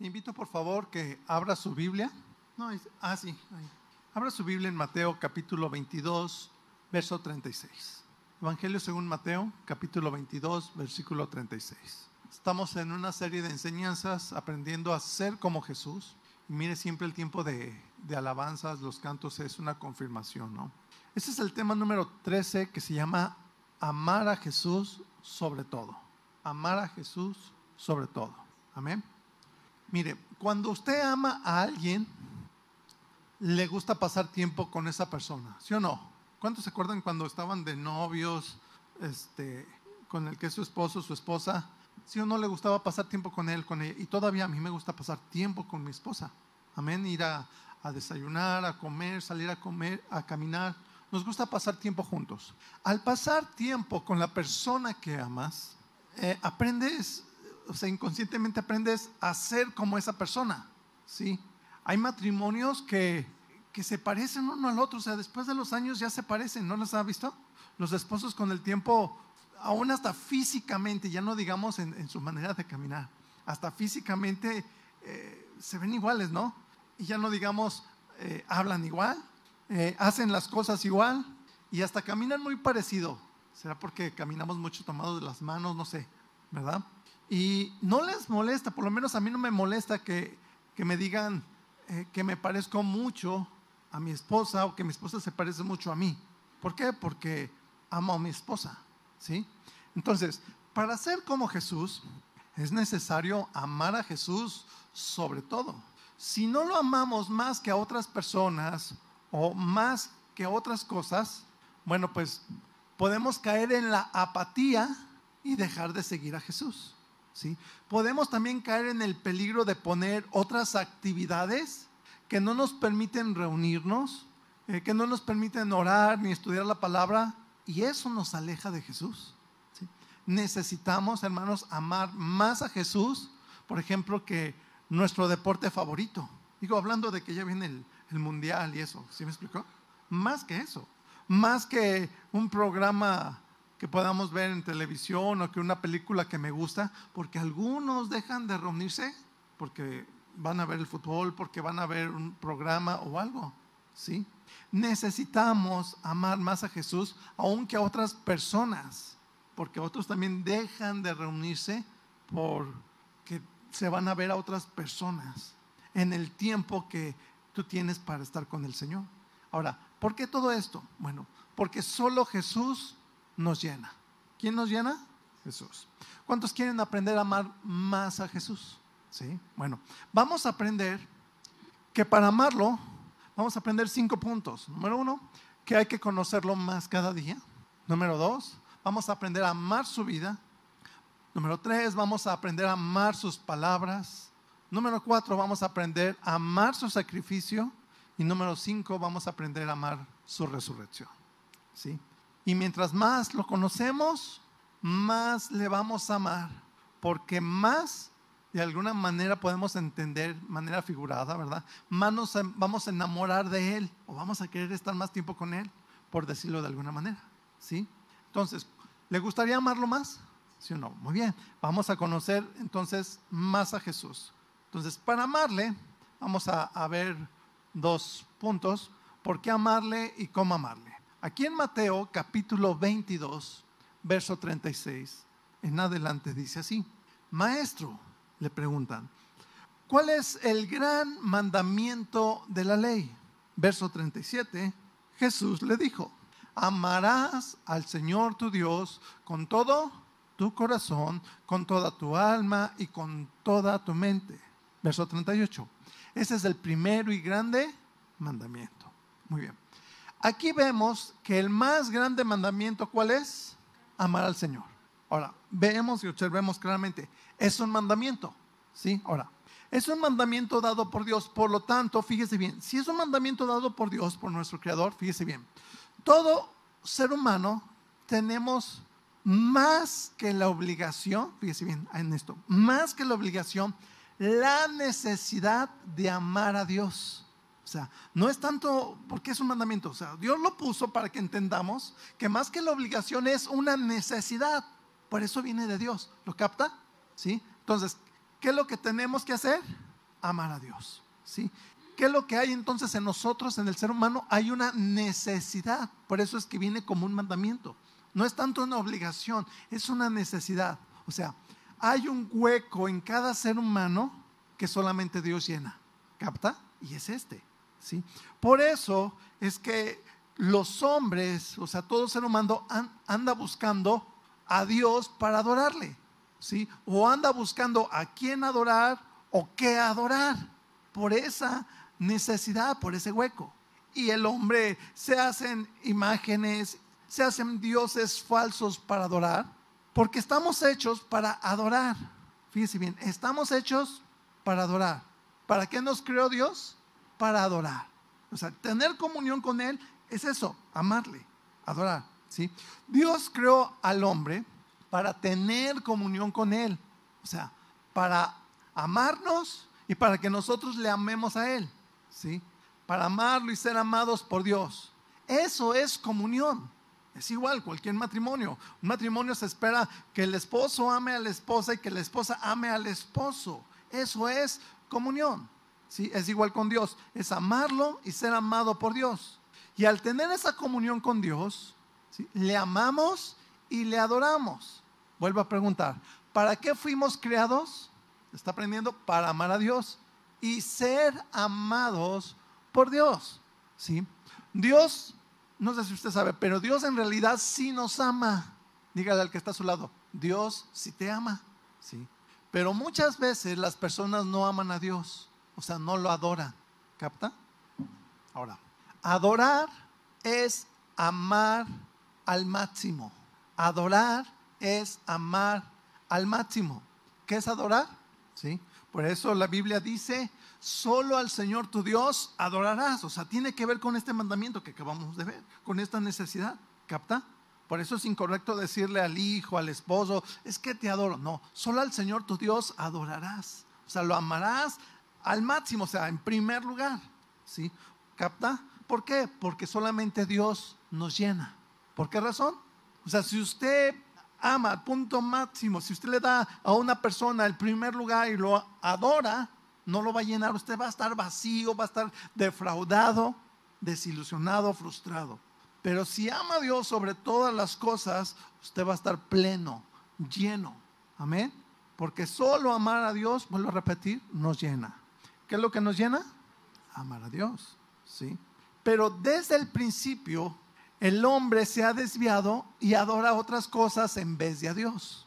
Invito por favor que abra su Biblia. No, es- ah, sí. Abra su Biblia en Mateo capítulo 22, verso 36. Evangelio según Mateo capítulo 22, versículo 36. Estamos en una serie de enseñanzas aprendiendo a ser como Jesús. Mire, siempre el tiempo de, de alabanzas, los cantos es una confirmación, ¿no? Ese es el tema número 13 que se llama amar a Jesús sobre todo. Amar a Jesús sobre todo. Amén. Mire, cuando usted ama a alguien, le gusta pasar tiempo con esa persona, ¿sí o no? ¿Cuántos se acuerdan cuando estaban de novios, este, con el que es su esposo, su esposa? ¿Sí o no le gustaba pasar tiempo con él, con ella? Y todavía a mí me gusta pasar tiempo con mi esposa. Amén, ir a, a desayunar, a comer, salir a comer, a caminar. Nos gusta pasar tiempo juntos. Al pasar tiempo con la persona que amas, eh, aprendes, o sea, inconscientemente aprendes a ser como esa persona, ¿sí? Hay matrimonios que, que se parecen uno al otro, o sea, después de los años ya se parecen, ¿no los ha visto? Los esposos con el tiempo, aún hasta físicamente, ya no digamos en, su manera de caminar, hasta físicamente eh, se ven iguales, ¿no? Y ya no digamos, eh, hablan igual, eh, hacen las cosas igual y hasta caminan muy parecido. ¿Será porque caminamos mucho tomados de las manos? No sé, ¿verdad? Y no les molesta, por lo menos a mí no me molesta que, que me digan eh, que me parezco mucho a mi esposa o que mi esposa se parece mucho a mí. ¿Por qué? Porque amo a mi esposa, ¿sí? Entonces, para ser como Jesús, es necesario amar a Jesús sobre todo. Si no lo amamos más que a otras personas o más que a otras cosas, bueno, pues podemos caer en la apatía y dejar de seguir a Jesús. Podemos también caer en el peligro de poner otras actividades que no nos permiten reunirnos, eh, que no nos permiten orar ni estudiar la palabra, y eso nos aleja de Jesús. Necesitamos, hermanos, amar más a Jesús, por ejemplo, que nuestro deporte favorito. Digo, hablando de que ya viene el mundial y eso, ¿sí me explicó? Más que eso, más que un programa que podamos ver en televisión o que una película que me gusta, porque algunos dejan de reunirse porque van a ver el fútbol, porque van a ver un programa o algo, ¿sí? Necesitamos amar más a Jesús aun que a otras personas, porque otros también dejan de reunirse porque se van a ver a otras personas en el tiempo que tú tienes para estar con el Señor. Ahora, ¿por qué todo esto? Bueno, porque solo Jesús nos llena. ¿Quién nos llena? Jesús. ¿Cuántos quieren aprender a amar más a Jesús? Sí. Bueno, vamos a aprender que para amarlo, vamos a aprender cinco puntos. Número uno, que hay que conocerlo más cada día. Número dos, vamos a aprender a amar su vida. Número tres, vamos a aprender a amar sus palabras. Número cuatro, vamos a aprender a amar su sacrificio. Y número cinco, vamos a aprender a amar su resurrección. ¿Sí? Y mientras más lo conocemos, más le vamos a amar. Porque más, de alguna manera, podemos entender, manera figurada, ¿verdad? Más nos vamos a enamorar de Él o vamos a querer estar más tiempo con Él, por decirlo de alguna manera. ¿Sí? Entonces, ¿le gustaría amarlo más? ¿Sí o no? Muy bien. Vamos a conocer entonces más a Jesús. Entonces, para amarle, vamos a, a ver dos puntos. ¿Por qué amarle y cómo amarle? Aquí en Mateo capítulo 22, verso 36, en adelante dice así, Maestro, le preguntan, ¿cuál es el gran mandamiento de la ley? Verso 37, Jesús le dijo, amarás al Señor tu Dios con todo tu corazón, con toda tu alma y con toda tu mente. Verso 38. Ese es el primero y grande mandamiento. Muy bien. Aquí vemos que el más grande mandamiento, ¿cuál es? Amar al Señor. Ahora, vemos y observemos claramente, es un mandamiento. ¿Sí? Ahora, es un mandamiento dado por Dios. Por lo tanto, fíjese bien, si es un mandamiento dado por Dios, por nuestro Creador, fíjese bien, todo ser humano tenemos más que la obligación, fíjese bien en esto, más que la obligación, la necesidad de amar a Dios. O sea, no es tanto porque es un mandamiento, o sea, Dios lo puso para que entendamos que más que la obligación es una necesidad. Por eso viene de Dios. ¿Lo capta? ¿Sí? Entonces, ¿qué es lo que tenemos que hacer? amar a Dios. ¿sí? ¿Qué es lo que hay entonces en nosotros, en el ser humano? Hay una necesidad. Por eso es que viene como un mandamiento. No es tanto una obligación, es una necesidad. O sea, hay un hueco en cada ser humano que solamente Dios llena. ¿Capta? Y es este. ¿Sí? Por eso es que los hombres, o sea, todo ser humano anda buscando a Dios para adorarle. ¿sí? O anda buscando a quién adorar o qué adorar. Por esa necesidad, por ese hueco. Y el hombre se hacen imágenes, se hacen dioses falsos para adorar, porque estamos hechos para adorar. Fíjese bien, estamos hechos para adorar. ¿Para qué nos creó Dios? Para adorar. O sea, tener comunión con Él es eso, amarle, adorar. ¿sí? Dios creó al hombre para tener comunión con Él. O sea, para amarnos y para que nosotros le amemos a Él. ¿sí? Para amarlo y ser amados por Dios. Eso es comunión. Es igual cualquier matrimonio. Un matrimonio se espera que el esposo ame a la esposa y que la esposa ame al esposo. Eso es comunión. ¿Sí? Es igual con Dios. Es amarlo y ser amado por Dios. Y al tener esa comunión con Dios, le amamos y le adoramos. Vuelvo a preguntar, ¿para qué fuimos creados? Está aprendiendo para amar a Dios y ser amados por Dios. ¿sí? Dios, no sé si usted sabe, pero Dios en realidad sí nos ama. Dígale al que está a su lado, Dios sí te ama. ¿sí? Pero muchas veces las personas no aman a Dios, o sea, no lo adoran. ¿Capta? Ahora, adorar es amar al máximo. Adorar es amar al máximo. ¿Qué es adorar? ¿Sí? Por eso la Biblia dice, solo al Señor tu Dios adorarás. O sea, tiene que ver con este mandamiento que acabamos de ver, con esta necesidad. ¿Capta? Por eso es incorrecto decirle al hijo, al esposo, es que te adoro. No, solo al Señor tu Dios adorarás. O sea, lo amarás al máximo, o sea, en primer lugar. ¿Sí? ¿Capta? ¿Por qué? Porque solamente Dios nos llena. ¿Por qué razón? O sea, si usted ama al punto máximo, si usted le da a una persona el primer lugar y lo adora, no lo va a llenar, usted va a estar vacío, va a estar defraudado, desilusionado, frustrado. Pero si ama a Dios sobre todas las cosas, usted va a estar pleno, lleno. Amén. Porque solo amar a Dios, vuelvo a repetir, nos llena. ¿Qué es lo que nos llena? Amar a Dios. ¿sí? Pero desde el principio, el hombre se ha desviado y adora otras cosas en vez de a Dios.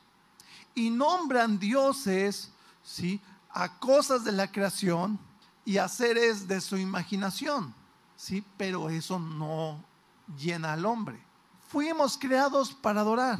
Y nombran dioses, ¿sí? A cosas de la creación y a seres de su imaginación, ¿sí? Pero eso no llena al hombre. Fuimos creados para adorar.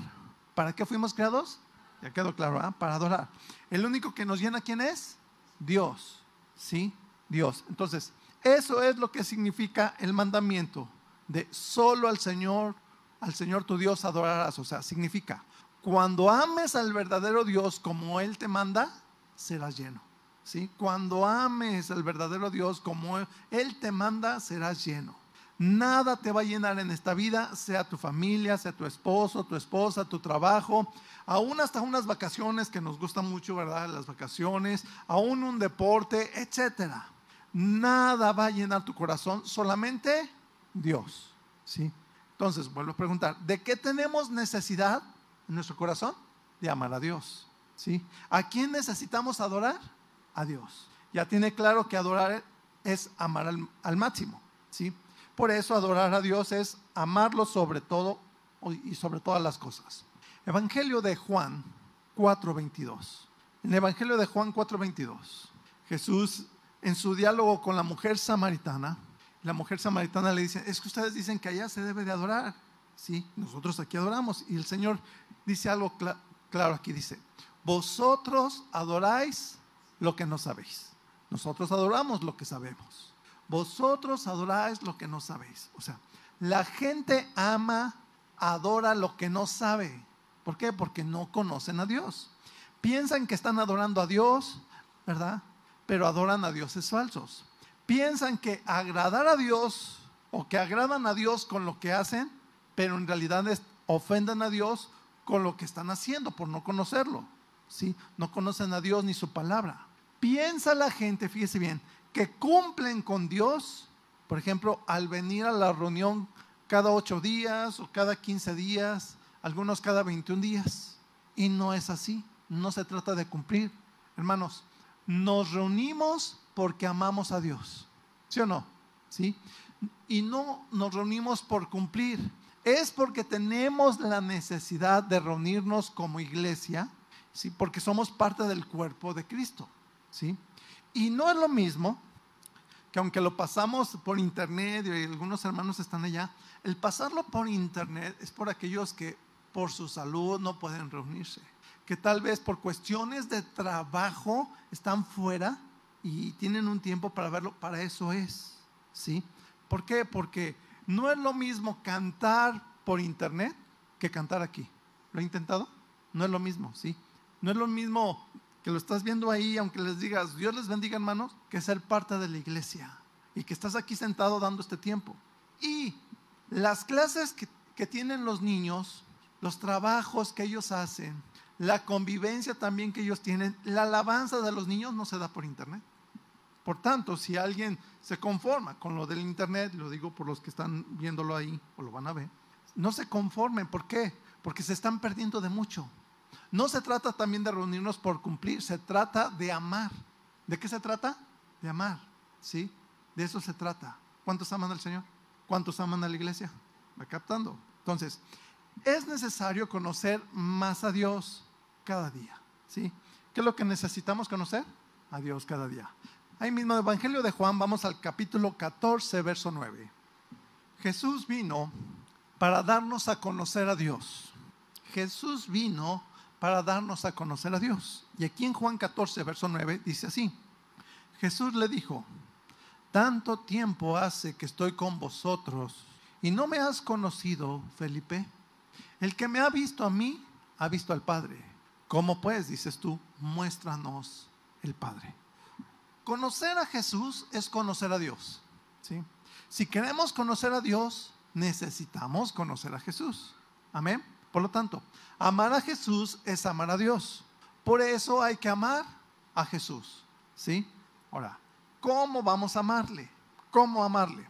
¿Para qué fuimos creados? Ya quedó claro, ¿ah? Para adorar. El único que nos llena, ¿quién es? Dios, ¿sí? Dios. Entonces, eso es lo que significa el mandamiento de solo al Señor, al Señor tu Dios adorarás. O sea, significa, cuando ames al verdadero Dios como Él te manda, serás lleno. ¿sí? Cuando ames al verdadero Dios como Él te manda, serás lleno. Nada te va a llenar en esta vida, sea tu familia, sea tu esposo, tu esposa, tu trabajo, aún hasta unas vacaciones que nos gustan mucho, ¿verdad? Las vacaciones, aún un deporte, etcétera. Nada va a llenar tu corazón, solamente Dios. ¿sí? Entonces, vuelvo a preguntar, ¿de qué tenemos necesidad en nuestro corazón? De amar a Dios. ¿sí? ¿A quién necesitamos adorar? A Dios. Ya tiene claro que adorar es amar al, máximo. ¿sí? Por eso adorar a Dios es amarlo sobre todo y sobre todas las cosas. Evangelio de Juan 4:22. En el Evangelio de Juan 4:22, Jesús en su diálogo con la mujer samaritana, la mujer samaritana le dice, es que ustedes dicen que allá se debe de adorar. Sí, nosotros aquí adoramos. Y el Señor dice algo claro aquí, dice, vosotros adoráis lo que no sabéis. Nosotros adoramos lo que sabemos. Vosotros adoráis lo que no sabéis. O sea, la gente ama, adora lo que no sabe. ¿Por qué? Porque no conocen a Dios. Piensan que están adorando a Dios, ¿verdad? Pero adoran a dioses falsos piensan que agradar a Dios o que agradan a Dios con lo que hacen, pero en realidad ofenden a Dios con lo que están haciendo por no conocerlo. ¿sí? No conocen a Dios ni su palabra. Piensa la gente, fíjese bien, que cumplen con Dios, por ejemplo, al venir a la reunión cada ocho días o cada quince días, algunos cada 21 días. Y no es así, no se trata de cumplir. Hermanos, nos reunimos porque amamos a Dios, ¿sí o no? ¿Sí? Y no nos reunimos por cumplir, es porque tenemos la necesidad de reunirnos como iglesia, ¿sí? Porque somos parte del cuerpo de Cristo, ¿sí? Y no es lo mismo que aunque lo pasamos por internet y algunos hermanos están allá, el pasarlo por internet es por aquellos que por su salud no pueden reunirse, que tal vez por cuestiones de trabajo están fuera y tienen un tiempo para verlo, para eso es, ¿sí? ¿Por qué? Porque no es lo mismo cantar por internet que cantar aquí. ¿Lo he intentado? No es lo mismo, ¿sí? No es lo mismo que lo estás viendo ahí, aunque les digas, Dios les bendiga hermanos, que ser parte de la iglesia y que estás aquí sentado dando este tiempo. Y las clases que, que tienen los niños, los trabajos que ellos hacen, la convivencia también que ellos tienen, la alabanza de los niños no se da por internet. Por tanto, si alguien se conforma con lo del internet, lo digo por los que están viéndolo ahí o lo van a ver, no se conformen. ¿Por qué? Porque se están perdiendo de mucho. No se trata también de reunirnos por cumplir, se trata de amar. ¿De qué se trata? De amar, ¿sí? De eso se trata. ¿Cuántos aman al Señor? ¿Cuántos aman a la iglesia? ¿Va captando? Entonces, es necesario conocer más a Dios cada día, ¿sí? ¿Qué es lo que necesitamos conocer? A Dios cada día. Ahí mismo, Evangelio de Juan, vamos al capítulo 14, verso 9. Jesús vino para darnos a conocer a Dios. Jesús vino para darnos a conocer a Dios. Y aquí en Juan 14, verso 9, dice así. Jesús le dijo, tanto tiempo hace que estoy con vosotros y no me has conocido, Felipe. El que me ha visto a mí, ha visto al Padre. ¿Cómo pues, dices tú, muéstranos el Padre? Conocer a Jesús es conocer a Dios. Si queremos conocer a Dios, necesitamos conocer a Jesús. Amén. Por lo tanto, amar a Jesús es amar a Dios. Por eso hay que amar a Jesús. ¿Sí? Ahora, ¿cómo vamos a amarle? ¿Cómo amarle?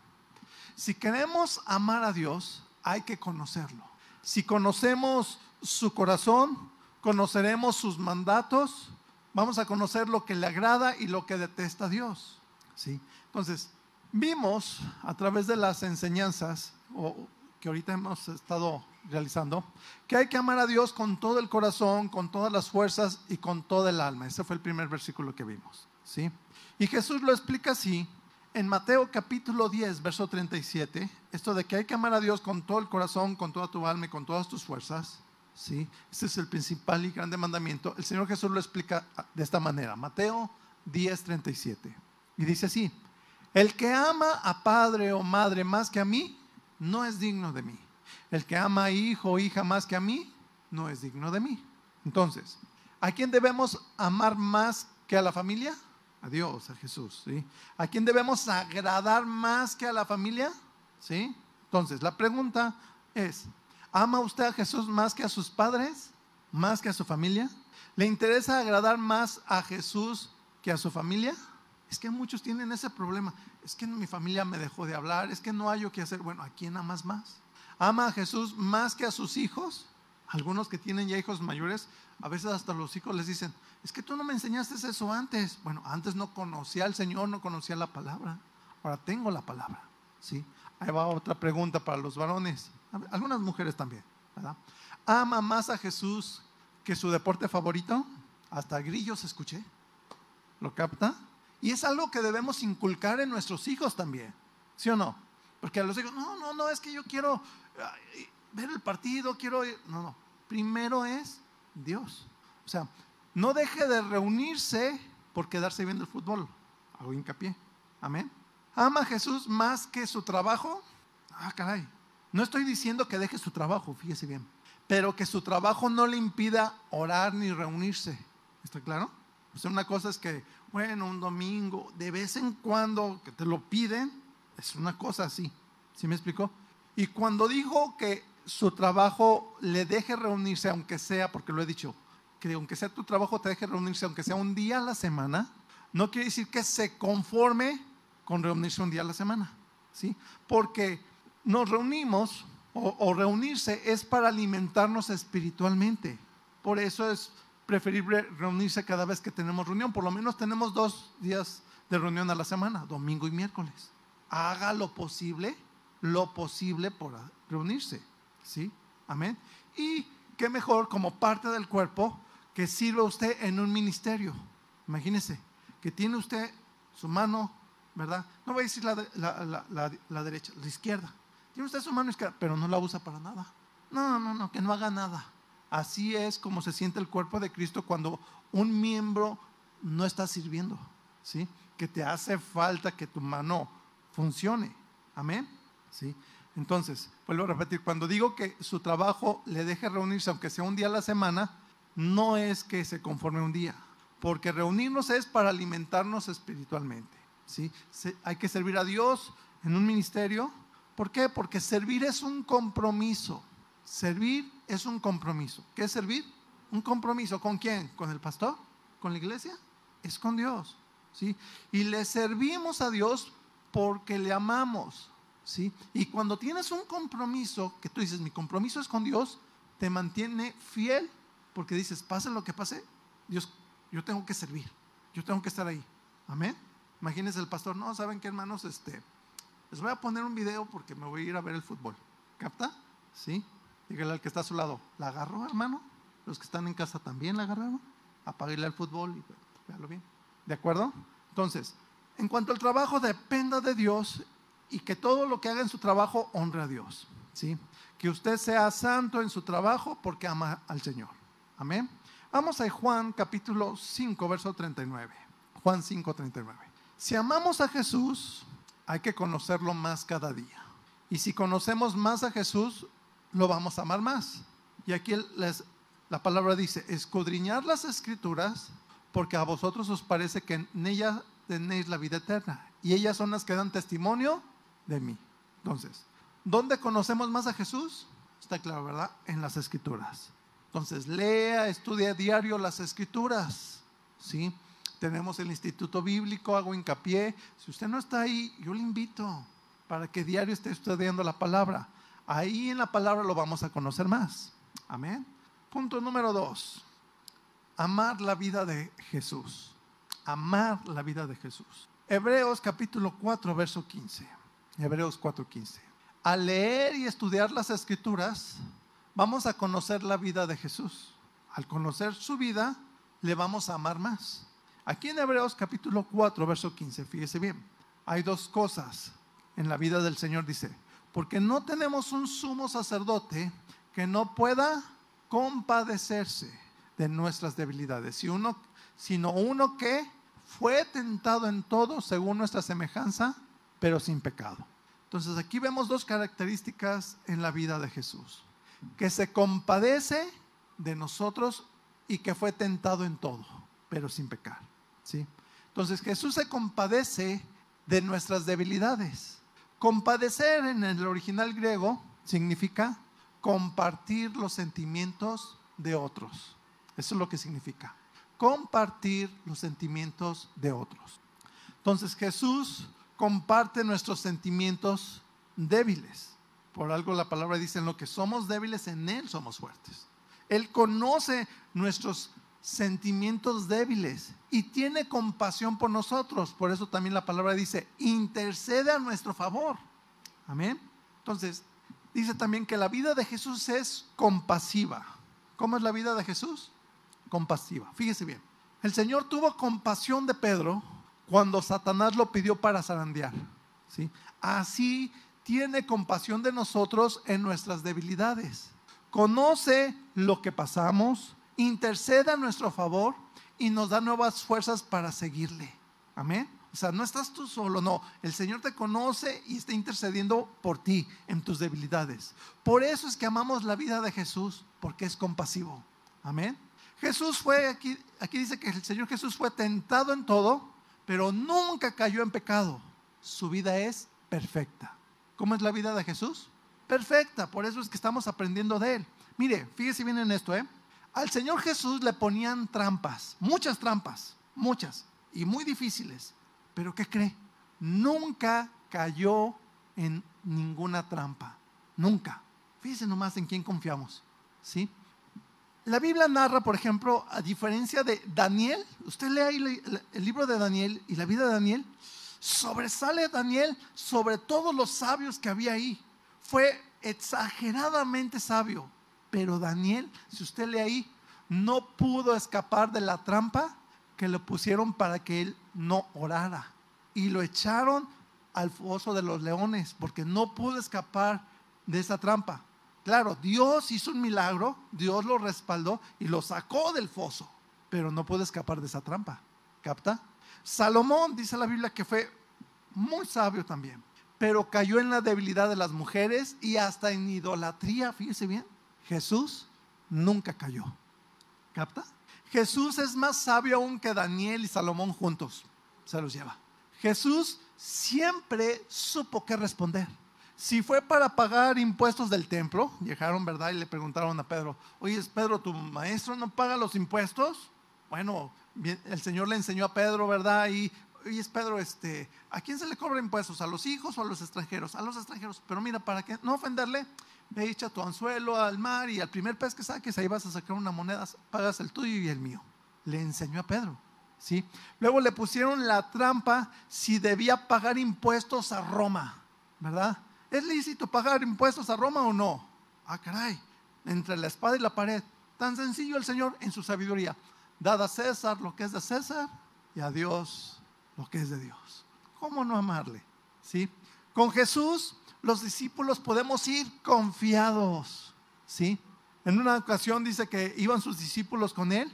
Si queremos amar a Dios, hay que conocerlo. Si conocemos su corazón, conoceremos sus mandatos, vamos a conocer lo que le agrada y lo que detesta a Dios. ¿sí? Entonces, vimos a través de las enseñanzas que ahorita hemos estado realizando, que hay que amar a Dios con todo el corazón, con todas las fuerzas y con toda el alma. Ese fue el primer versículo que vimos. ¿sí? Y Jesús lo explica así en Mateo capítulo 10, verso 37, esto de que hay que amar a Dios con todo el corazón, con toda tu alma y con todas tus fuerzas. ¿sí? Este es el principal y grande mandamiento. El Señor Jesús lo explica de esta manera. Mateo 10, 37. Y dice así, el que ama a padre o madre más que a mí, no es digno de mí. El que ama a hijo o hija más que a mí, no es digno de mí. Entonces, ¿a quién debemos amar más que a la familia? A Dios, a Jesús. ¿sí? ¿A quién debemos agradar más que a la familia? ¿Sí? Entonces, la pregunta es, ¿ama usted a Jesús más que a sus padres? ¿Más que a su familia? ¿Le interesa agradar más a Jesús que a su familia? Es que muchos tienen ese problema. Es que mi familia me dejó de hablar, es que no hay yo que hacer. Bueno, ¿a quién amas más? ¿Ama a Jesús más que a sus hijos? Algunos que tienen ya hijos mayores, a veces hasta los hijos les dicen, es que tú no me enseñaste eso antes. Bueno, antes no conocía al Señor, no conocía la palabra. Ahora tengo la palabra. ¿sí? Ahí va otra pregunta para los varones, algunas mujeres también. ¿verdad? ¿Ama más a Jesús que su deporte favorito? Hasta grillos escuché. ¿Lo capta? Y es algo que debemos inculcar en nuestros hijos también. ¿Sí o no? Porque a los hijos, no, no, no, es que yo quiero ver el partido, quiero ir. No, no. Primero es Dios. O sea, no deje de reunirse por quedarse viendo el fútbol. Hago hincapié. Amén. ¿Ama a Jesús más que su trabajo? Ah, caray. No estoy diciendo que deje su trabajo, fíjese bien. Pero que su trabajo no le impida orar ni reunirse. ¿Está claro? O sea, una cosa es que, bueno, un domingo, de vez en cuando que te lo piden, es una cosa así. ¿Sí me explicó? Y cuando dijo que su trabajo le deje reunirse, aunque sea, porque lo he dicho, que aunque sea tu trabajo te deje reunirse, aunque sea un día a la semana, no quiere decir que se conforme con reunirse un día a la semana, ¿sí? Porque nos reunimos o, o reunirse es para alimentarnos espiritualmente. Por eso es preferible reunirse cada vez que tenemos reunión. Por lo menos tenemos dos días de reunión a la semana, domingo y miércoles. Haga lo posible, lo posible por reunirse. ¿Sí? Amén. Y qué mejor como parte del cuerpo que sirva usted en un ministerio. Imagínese que tiene usted su mano, ¿verdad? No voy a decir la, la, la, la, derecha, la izquierda. Tiene usted su mano izquierda, pero no la usa para nada. No, no, no, que no haga nada. Así es como se siente el cuerpo de Cristo cuando un miembro no está sirviendo, ¿sí? Que te hace falta que tu mano funcione. Amén. ¿Sí? Entonces, vuelvo a repetir, cuando digo que su trabajo le deje reunirse, aunque sea un día a la semana, no es que se conforme un día, porque reunirnos es para alimentarnos espiritualmente. ¿sí? hay que servir a Dios en un ministerio. ¿Por qué? Porque servir es un compromiso. Servir es un compromiso. ¿Qué es servir? Un compromiso. ¿Con quién? ¿Con el pastor? ¿Con la iglesia? Es con Dios. ¿sí? Y le servimos a Dios porque le amamos. ¿sí? Y cuando tienes un compromiso, que tú dices, mi compromiso es con Dios, te mantiene fiel, porque dices, pase lo que pase, Dios, yo tengo que servir, yo tengo que estar ahí. Amén. Imagínense el pastor, no, ¿saben qué hermanos? Este, les voy a poner un video porque me voy a ir a ver el fútbol. ¿Capta? ¿Sí? Dígale al que está a su lado, ¿la agarró, hermano? Los que están en casa también la agarraron. Apáguele al fútbol y véalo bien. ¿De acuerdo? Entonces, en cuanto al trabajo dependa de Dios y que todo lo que haga en su trabajo honre a Dios. ¿sí? Que usted sea santo en su trabajo porque ama al Señor. Amén. Vamos a Juan capítulo 5, verso 39. Juan 5, 39. Si amamos a Jesús, hay que conocerlo más cada día. Y si conocemos más a Jesús, lo vamos a amar más. Y aquí les, la palabra dice, escudriñar las escrituras, porque a vosotros os parece que en ellas tenéis la vida eterna. Y ellas son las que dan testimonio de mí. Entonces, ¿dónde conocemos más a Jesús? Está claro, ¿verdad? En las escrituras. Entonces, lea, estudia diario las escrituras. ¿Sí? Tenemos el Instituto Bíblico, hago hincapié. Si usted no está ahí, yo le invito para que diario esté estudiando la palabra. Ahí en la palabra lo vamos a conocer más. Amén. Punto número dos. Amar la vida de Jesús. Amar la vida de Jesús. Hebreos capítulo 4, verso 15. Hebreos 4:15. Al leer y estudiar las escrituras, vamos a conocer la vida de Jesús. Al conocer su vida, le vamos a amar más. Aquí en Hebreos capítulo 4, verso 15, fíjese bien, hay dos cosas en la vida del Señor, dice, porque no tenemos un sumo sacerdote que no pueda compadecerse de nuestras debilidades, sino uno que fue tentado en todo según nuestra semejanza, pero sin pecado. Entonces aquí vemos dos características en la vida de Jesús. Que se compadece de nosotros y que fue tentado en todo, pero sin pecar. ¿sí? Entonces Jesús se compadece de nuestras debilidades. Compadecer en el original griego significa compartir los sentimientos de otros. Eso es lo que significa. Compartir los sentimientos de otros. Entonces Jesús comparte nuestros sentimientos débiles. Por algo la palabra dice, en lo que somos débiles, en Él somos fuertes. Él conoce nuestros sentimientos débiles y tiene compasión por nosotros. Por eso también la palabra dice, intercede a nuestro favor. Amén. Entonces, dice también que la vida de Jesús es compasiva. ¿Cómo es la vida de Jesús? Compasiva. Fíjese bien. El Señor tuvo compasión de Pedro cuando Satanás lo pidió para zarandear. ¿sí? Así tiene compasión de nosotros en nuestras debilidades. Conoce lo que pasamos, intercede a nuestro favor y nos da nuevas fuerzas para seguirle. Amén. O sea, no estás tú solo, no. El Señor te conoce y está intercediendo por ti en tus debilidades. Por eso es que amamos la vida de Jesús, porque es compasivo. Amén. Jesús fue, aquí, aquí dice que el Señor Jesús fue tentado en todo, pero nunca cayó en pecado. Su vida es perfecta. ¿Cómo es la vida de Jesús? Perfecta, por eso es que estamos aprendiendo de él. Mire, fíjese bien en esto, ¿eh? Al Señor Jesús le ponían trampas, muchas trampas, muchas. y muy difíciles. Pero ¿qué cree? Nunca cayó en ninguna trampa. Nunca. Fíjense nomás en quién confiamos. ¿Sí? La Biblia narra, por ejemplo, a diferencia de Daniel, usted lee el libro de Daniel y la vida de Daniel, sobresale Daniel sobre todos los sabios que había ahí. Fue exageradamente sabio, pero Daniel, si usted lee ahí, no pudo escapar de la trampa que le pusieron para que él no orara. Y lo echaron al foso de los leones porque no pudo escapar de esa trampa. Claro, Dios hizo un milagro, Dios lo respaldó y lo sacó del foso, pero no pudo escapar de esa trampa. ¿Capta? Salomón dice la Biblia que fue muy sabio también, pero cayó en la debilidad de las mujeres y hasta en idolatría, fíjese bien. Jesús nunca cayó. ¿Capta? Jesús es más sabio aún que Daniel y Salomón juntos. Se los lleva. Jesús siempre supo qué responder. Si fue para pagar impuestos del templo, llegaron, ¿verdad? Y le preguntaron a Pedro, oye, Pedro, ¿tu maestro no paga los impuestos? Bueno, el Señor le enseñó a Pedro, ¿verdad? Y, oye, Pedro, este, ¿a quién se le cobra impuestos? ¿A los hijos o a los extranjeros? A los extranjeros. Pero mira, para no ofenderle, ve echa tu anzuelo al mar y al primer pez que saques, ahí vas a sacar una moneda, pagas el tuyo y el mío. Le enseñó a Pedro. ¿sí? Luego le pusieron la trampa si debía pagar impuestos a Roma, ¿verdad? ¿Es lícito pagar impuestos a Roma o no? Ah, caray, entre la espada y la pared. Tan sencillo el Señor en su sabiduría. Dada a César lo que es de César y a Dios lo que es de Dios. ¿Cómo no amarle? ¿Sí? Con Jesús los discípulos podemos ir confiados. ¿Sí? En una ocasión dice que iban sus discípulos con él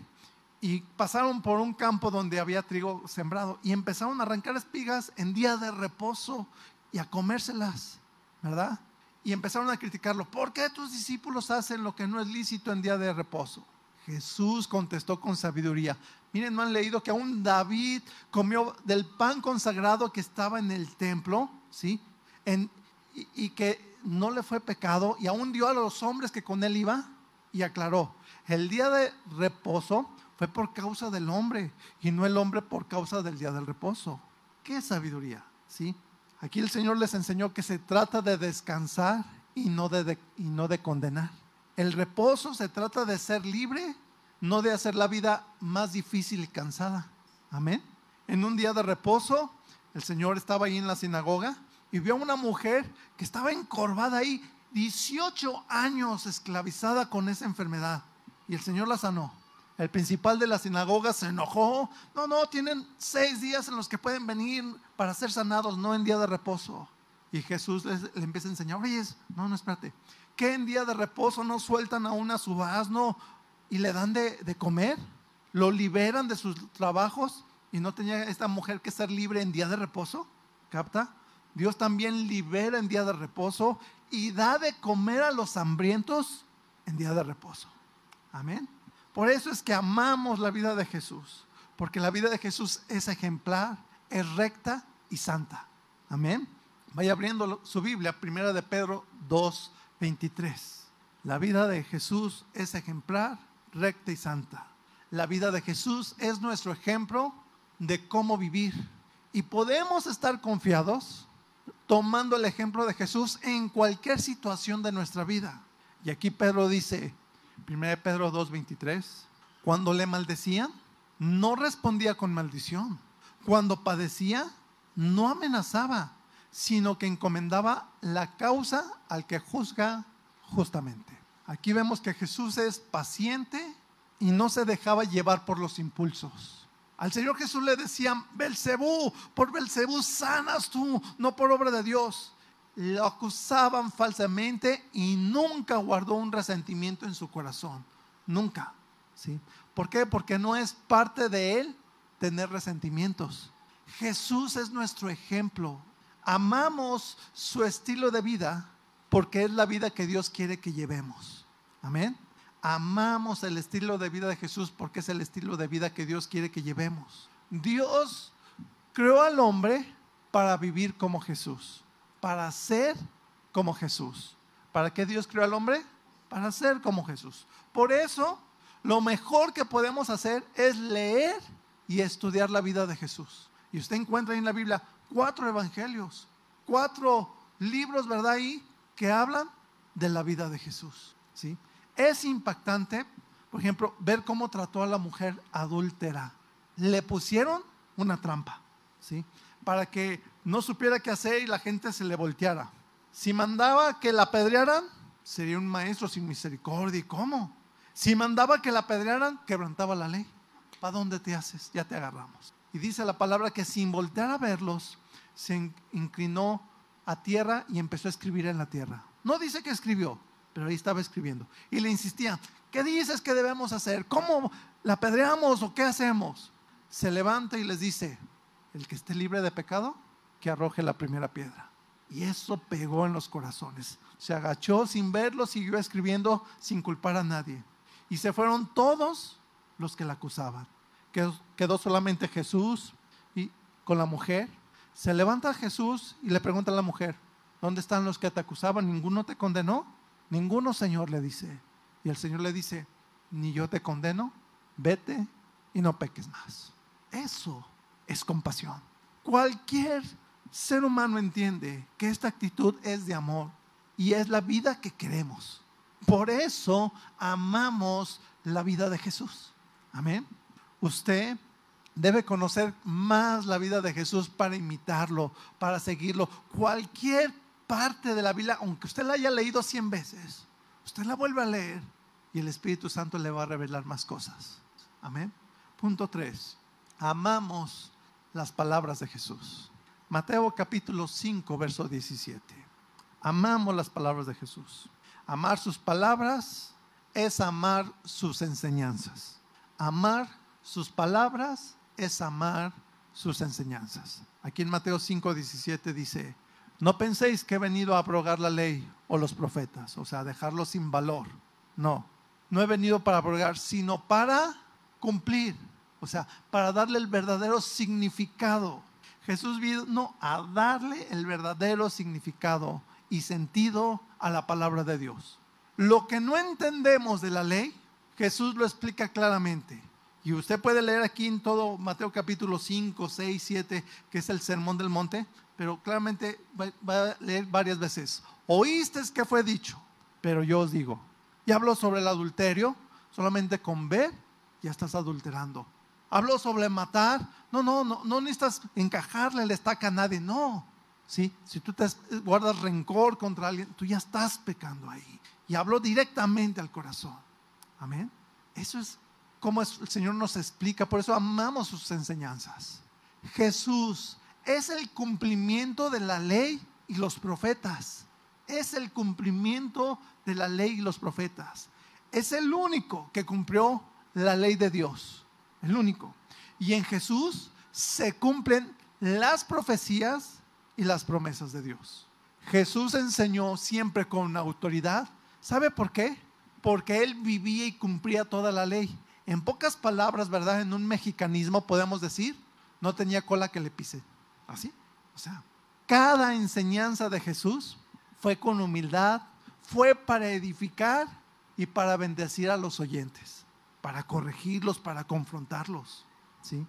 y pasaron por un campo donde había trigo sembrado y empezaron a arrancar espigas en día de reposo y a comérselas. ¿verdad? Y empezaron a criticarlo. ¿Por qué tus discípulos hacen lo que no es lícito en día de reposo? Jesús contestó con sabiduría. Miren, no han leído que aún David comió del pan consagrado que estaba en el templo, ¿sí? Y, que no le fue pecado y aún dio a los hombres que con él iba y aclaró. El día de reposo fue por causa del hombre y no el hombre por causa del día del reposo. ¿Qué sabiduría? ¿Sí? Aquí el Señor les enseñó que se trata de descansar y no de, y no de condenar. El reposo se trata de ser libre, no de hacer la vida más difícil y cansada. Amén. En un día de reposo, el Señor estaba ahí en la sinagoga y vio a una mujer que estaba encorvada ahí, 18 años esclavizada con esa enfermedad. Y el Señor la sanó. El principal de la sinagoga se enojó. No, no, tienen seis días en los que pueden venir para ser sanados, no en día de reposo. Y Jesús le empieza a enseñar, oye, no, no, espérate. ¿Qué en día de reposo no sueltan a una su asno y le dan de, de comer? ¿Lo liberan de sus trabajos? ¿Y no tenía esta mujer que ser libre en día de reposo? ¿Capta? Dios también libera en día de reposo y da de comer a los hambrientos en día de reposo. Amén. Por eso es que amamos la vida de Jesús, porque la vida de Jesús es ejemplar, es recta y santa. Amén. Vaya abriendo su Biblia, primera de Pedro 2, 23. La vida de Jesús es ejemplar, recta y santa. La vida de Jesús es nuestro ejemplo de cómo vivir. Y podemos estar confiados tomando el ejemplo de Jesús en cualquier situación de nuestra vida. Y aquí Pedro dice, 1 Pedro 2:23, cuando le maldecían, no respondía con maldición. Cuando padecía, no amenazaba, sino que encomendaba la causa al que juzga justamente. Aquí vemos que Jesús es paciente y no se dejaba llevar por los impulsos. Al Señor Jesús le decían, Belcebú, por Belcebú sanas tú, no por obra de Dios lo acusaban falsamente y nunca guardó un resentimiento en su corazón. Nunca. ¿sí? ¿Por qué? Porque no es parte de él tener resentimientos. Jesús es nuestro ejemplo. Amamos su estilo de vida porque es la vida que Dios quiere que llevemos. Amén. Amamos el estilo de vida de Jesús porque es el estilo de vida que Dios quiere que llevemos. Dios creó al hombre para vivir como Jesús para ser como Jesús. ¿Para qué Dios creó al hombre? Para ser como Jesús. Por eso, lo mejor que podemos hacer es leer y estudiar la vida de Jesús. Y usted encuentra en la Biblia cuatro evangelios, cuatro libros, ¿verdad? Ahí que hablan de la vida de Jesús. ¿sí? Es impactante, por ejemplo, ver cómo trató a la mujer adúltera. Le pusieron una trampa, ¿sí? Para que no supiera qué hacer y la gente se le volteara. Si mandaba que la apedrearan, sería un maestro sin misericordia. ¿Y cómo? Si mandaba que la apedrearan, quebrantaba la ley. ¿Para dónde te haces? Ya te agarramos. Y dice la palabra que sin voltear a verlos, se inclinó a tierra y empezó a escribir en la tierra. No dice que escribió, pero ahí estaba escribiendo. Y le insistía, ¿qué dices que debemos hacer? ¿Cómo la apedreamos o qué hacemos? Se levanta y les dice, el que esté libre de pecado, que arroje la primera piedra. Y eso pegó en los corazones. Se agachó sin verlo, siguió escribiendo sin culpar a nadie. Y se fueron todos los que la acusaban. Quedó, solamente Jesús y con la mujer. Se levanta Jesús y le pregunta a la mujer, ¿dónde están los que te acusaban? ¿Ninguno te condenó? Ninguno, Señor, le dice. Y el Señor le dice, ni yo te condeno, vete y no peques más. Eso es compasión. Cualquier ser humano entiende que esta actitud es de amor y es la vida que queremos. Por eso amamos la vida de Jesús. Amén. Usted debe conocer más la vida de Jesús para imitarlo, para seguirlo. Cualquier parte de la Biblia, aunque usted la haya leído cien veces, usted la vuelve a leer y el Espíritu Santo le va a revelar más cosas. Amén. Punto 3. Amamos las palabras de Jesús. Mateo capítulo 5, verso 17. Amamos las palabras de Jesús. Amar sus palabras es amar sus enseñanzas. Amar sus palabras es amar sus enseñanzas. Aquí en Mateo 5, 17 dice, no penséis que he venido a abrogar la ley o los profetas, o sea, dejarlos sin valor. No, no he venido para abrogar, sino para cumplir, o sea, para darle el verdadero significado. Jesús vino a darle el verdadero significado y sentido a la palabra de Dios. Lo que no entendemos de la ley, Jesús lo explica claramente. Y usted puede leer aquí en todo Mateo capítulo 5, 6, 7, que es el sermón del monte, pero claramente va, a leer varias veces. Oíste que fue dicho, pero yo os digo. Y habló sobre el adulterio, solamente con ver ya estás adulterando. Habló sobre matar, no, no, no, no necesitas encajarle la estaca a nadie, no. ¿Sí? Si tú te guardas rencor contra alguien, tú ya estás pecando ahí. Y habló directamente al corazón. Amén. Eso es como el Señor nos explica, por eso amamos sus enseñanzas. Jesús es el cumplimiento de la ley y los profetas. Es el cumplimiento de la ley y los profetas. Es el único que cumplió la ley de Dios. El único. Y en Jesús se cumplen las profecías y las promesas de Dios. Jesús enseñó siempre con autoridad. ¿Sabe por qué? Porque Él vivía y cumplía toda la ley. En pocas palabras, ¿verdad? En un mexicanismo podemos decir, no tenía cola que le pise. ¿Así? O sea, cada enseñanza de Jesús fue con humildad, fue para edificar y para bendecir a los oyentes, para corregirlos, para confrontarlos. ¿Sí?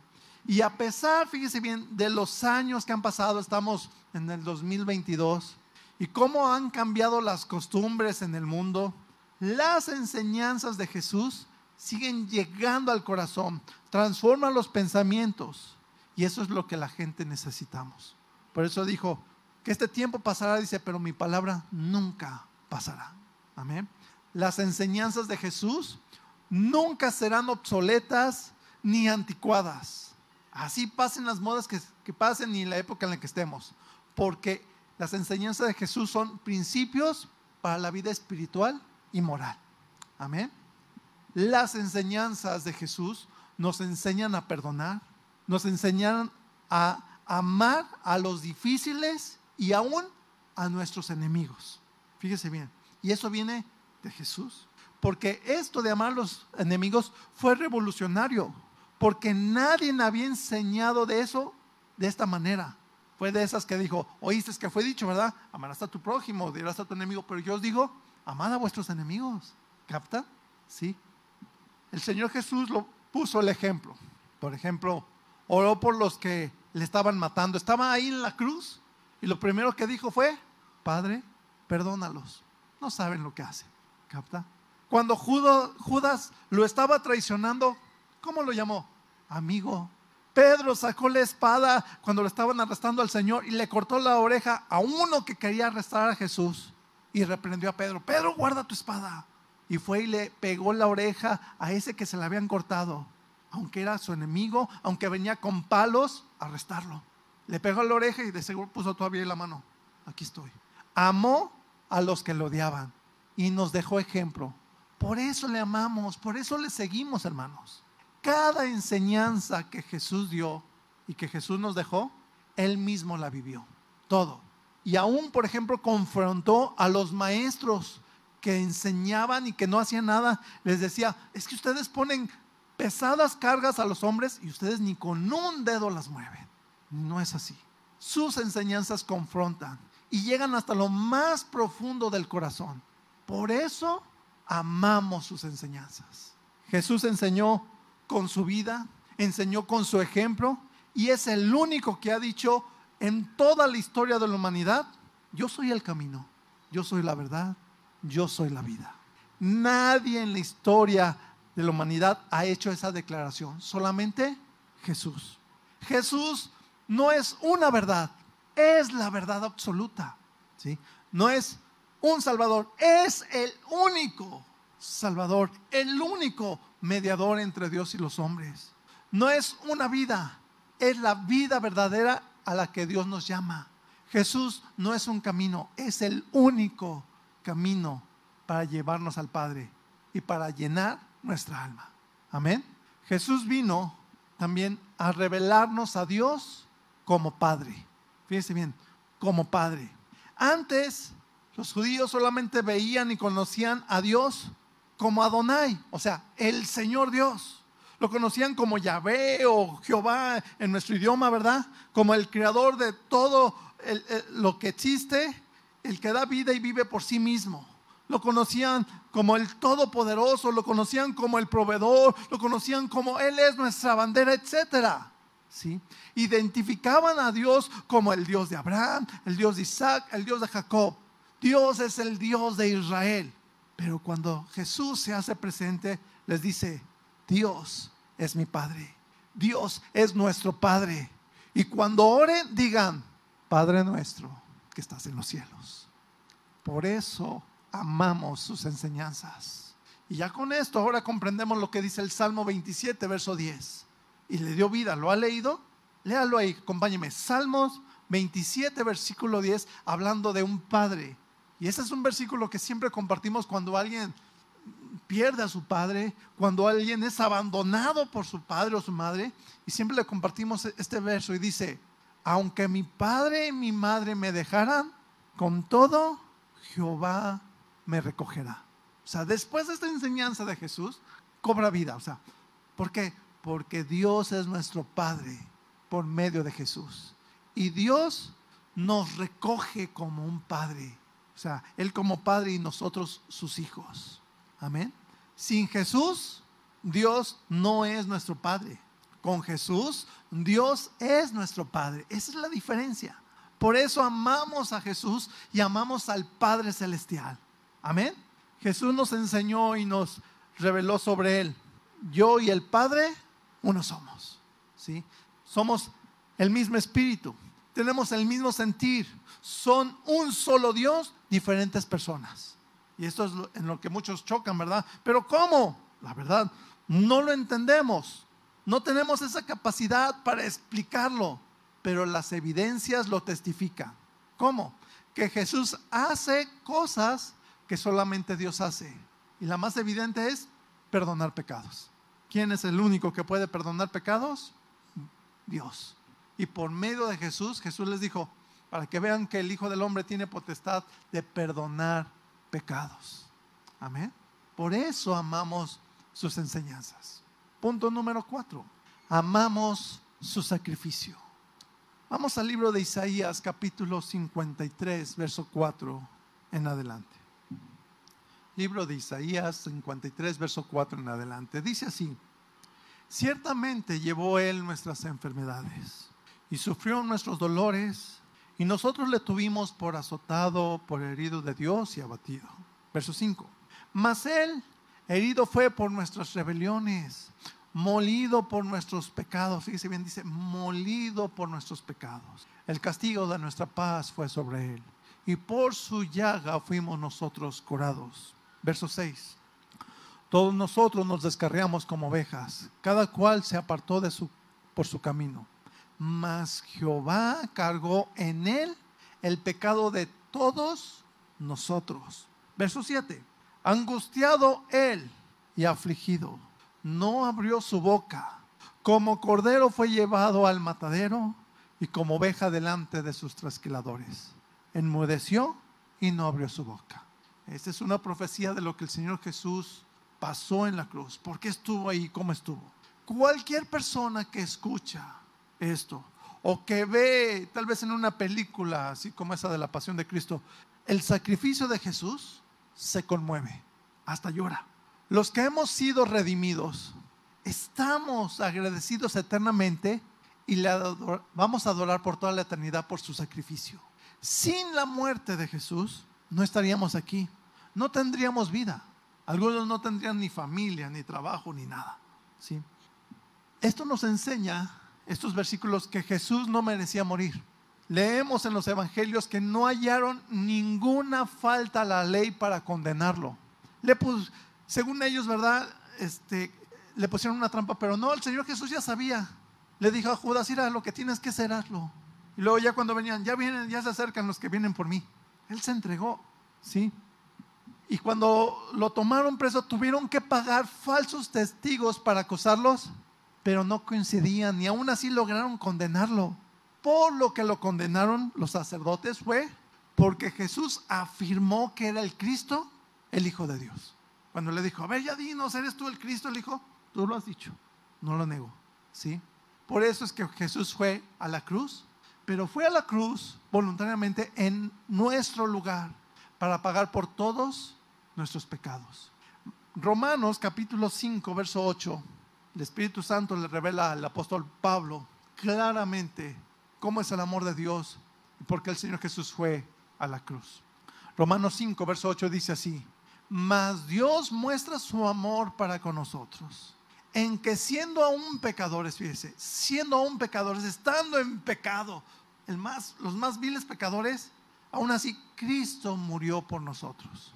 Y a pesar, fíjese bien, de los años que han pasado, estamos en el 2022, y cómo han cambiado las costumbres en el mundo, las enseñanzas de Jesús siguen llegando al corazón, transforman los pensamientos y eso es lo que la gente necesitamos. Por eso dijo que este tiempo pasará, dice, pero mi palabra nunca pasará. Amén. Las enseñanzas de Jesús nunca serán obsoletas ni anticuadas. Así pasen las modas que, que pasen y la época en la que estemos. Porque las enseñanzas de Jesús son principios para la vida espiritual y moral. Amén. Las enseñanzas de Jesús nos enseñan a perdonar, nos enseñan a amar a los difíciles y aún a nuestros enemigos. Fíjese bien, y eso viene de Jesús. Porque esto de amar a los enemigos fue revolucionario, porque nadie había enseñado de eso de esta manera. Fue de esas que dijo, oíste que fue dicho, ¿verdad? Amarás a tu prójimo, dirás a tu enemigo, pero yo os digo, amad a vuestros enemigos. ¿Capta? Sí. El Señor Jesús lo puso el ejemplo. Por ejemplo, oró por los que le estaban matando. Estaba ahí en la cruz y lo primero que dijo fue, Padre, perdónalos. No saben lo que hacen. ¿Capta? Cuando Judas lo estaba traicionando, ¿cómo lo llamó? Amigo. Pedro sacó la espada cuando lo estaban arrestando al Señor y le cortó la oreja a uno que quería arrestar a Jesús y reprendió a Pedro. Pedro, guarda tu espada. Y fue y le pegó la oreja a ese que se la habían cortado. Aunque era su enemigo, aunque venía con palos, a arrestarlo. Le pegó la oreja y de seguro puso todavía la mano. Aquí estoy. Amó a los que lo odiaban y nos dejó ejemplo. Por eso le amamos, por eso le seguimos, hermanos. Cada enseñanza que Jesús dio y que Jesús nos dejó, Él mismo la vivió. Todo. Y aún, por ejemplo, confrontó a los maestros que enseñaban y que no hacían nada. Les decía, es que ustedes ponen pesadas cargas a los hombres y ustedes ni con un dedo las mueven. No es así. Sus enseñanzas confrontan y llegan hasta lo más profundo del corazón. Por eso amamos sus enseñanzas. Jesús enseñó con su vida, enseñó con su ejemplo y es el único que ha dicho en toda la historia de la humanidad, yo soy el camino, yo soy la verdad, yo soy la vida. Nadie en la historia de la humanidad ha hecho esa declaración, solamente Jesús. Jesús no es una verdad, es la verdad absoluta. ¿sí? No es un Salvador, es el único Salvador, el único mediador entre Dios y los hombres. No es una vida, es la vida verdadera a la que Dios nos llama. Jesús no es un camino, es el único camino para llevarnos al Padre y para llenar nuestra alma. Amén. Jesús vino también a revelarnos a Dios como Padre. Fíjense bien, como Padre. Antes los judíos solamente veían y conocían a Dios como Adonai, o sea, el Señor Dios. Lo conocían como Yahvé o Jehová en nuestro idioma, ¿verdad? Como el creador de todo lo que existe, el que da vida y vive por sí mismo lo conocían como el Todopoderoso, lo conocían como el proveedor, lo conocían como Él es nuestra bandera, etcétera. ¿Sí? Identificaban a Dios como el Dios de Abraham, el Dios de Isaac, el Dios de Jacob. Dios es el Dios de Israel. Pero cuando Jesús se hace presente, les dice, Dios es mi Padre. Dios es nuestro Padre. Y cuando oren, digan, Padre nuestro que estás en los cielos. Por eso amamos sus enseñanzas. Y ya con esto ahora comprendemos lo que dice el Salmo 27, verso 10. Y le dio vida, ¿lo ha leído? Léalo ahí, acompáñeme. Salmos 27, versículo 10, hablando de un padre. Y ese es un versículo que siempre compartimos cuando alguien pierde a su padre, cuando alguien es abandonado por su padre o su madre. Y siempre le compartimos este verso y dice, aunque mi padre y mi madre me dejaran, con todo Jehová me recogerá. O sea, después de esta enseñanza de Jesús, cobra vida. O sea, ¿por qué? Porque Dios es nuestro Padre por medio de Jesús. Y Dios nos recoge como un Padre. O sea, Él como Padre y nosotros sus hijos. Amén. Sin Jesús, Dios no es nuestro Padre. Con Jesús, Dios es nuestro Padre. Esa es la diferencia. Por eso amamos a Jesús y amamos al Padre Celestial. Amén. Jesús nos enseñó y nos reveló sobre él. Yo y el Padre, uno somos. ¿sí? Somos el mismo espíritu. Tenemos el mismo sentir. Son un solo Dios, diferentes personas. Y esto es en lo que muchos chocan, ¿verdad? Pero ¿cómo? La verdad, no lo entendemos. No tenemos esa capacidad para explicarlo, pero las evidencias lo testifican. ¿Cómo? Que Jesús hace cosas que solamente Dios hace. Y la más evidente es perdonar pecados. ¿Quién es el único que puede perdonar pecados? Dios. Y por medio de Jesús, Jesús les dijo, para que vean que el Hijo del Hombre tiene potestad de perdonar pecados. Amén. Por eso amamos sus enseñanzas. Punto número cuatro. Amamos su sacrificio. Vamos al libro de Isaías capítulo 53, verso 4 en adelante libro de Isaías 53, verso 4 en adelante. Dice así, Ciertamente llevó Él nuestras enfermedades y sufrió nuestros dolores, y nosotros le tuvimos por azotado, por herido de Dios y abatido. Verso 5. Mas Él herido fue por nuestras rebeliones, molido por nuestros pecados. Fíjese bien, dice, molido por nuestros pecados. El castigo de nuestra paz fue sobre Él, y por su llaga fuimos nosotros curados. Verso 6. Todos nosotros nos descarriamos como ovejas, cada cual se apartó por su camino. Mas Jehová cargó en él el pecado de todos nosotros. Verso 7. Angustiado él y afligido, no abrió su boca. Como cordero fue llevado al matadero y como oveja delante de sus trasquiladores. Enmudeció y no abrió su boca. Esta es una profecía de lo que el Señor Jesús pasó en la cruz, por qué estuvo ahí, cómo estuvo. Cualquier persona que escucha esto o que ve tal vez en una película así como esa de la pasión de Cristo, el sacrificio de Jesús se conmueve, hasta llora. Los que hemos sido redimidos, estamos agradecidos eternamente y vamos a adorar por toda la eternidad por su sacrificio. Sin la muerte de Jesús, no estaríamos aquí, no tendríamos vida. Algunos no tendrían ni familia, ni trabajo, ni nada. ¿sí? Esto nos enseña, estos versículos, que Jesús no merecía morir. Leemos en los evangelios que no hallaron ninguna falta a la ley para condenarlo. Le según ellos, ¿verdad? Este, le pusieron una trampa, pero no, el Señor Jesús ya sabía. Le dijo a Judas, mira, lo que tienes que hacer, hazlo. Y luego ya cuando venían, ya vienen, ya se acercan los que vienen por mí. Él se entregó, ¿sí? Y cuando lo tomaron preso, tuvieron que pagar falsos testigos para acusarlos, pero no coincidían, y aún así lograron condenarlo. Por lo que lo condenaron los sacerdotes fue porque Jesús afirmó que era el Cristo, el Hijo de Dios. Cuando le dijo, a ver, ya dinos, ¿eres tú el Cristo? El Hijo, tú lo has dicho. No lo negó. ¿Sí? Por eso es que Jesús fue a la cruz, pero fue a la cruz voluntariamente en nuestro lugar para pagar por todos nuestros pecados. Romanos capítulo 5, verso 8, el Espíritu Santo le revela al apóstol Pablo claramente cómo es el amor de Dios y por qué el Señor Jesús fue a la cruz. Romanos 5, verso 8 dice así, mas Dios muestra su amor para con nosotros, en que siendo aún pecadores, fíjese, siendo aún pecadores, estando en pecado, el más, los más viles pecadores, aún así Cristo murió por nosotros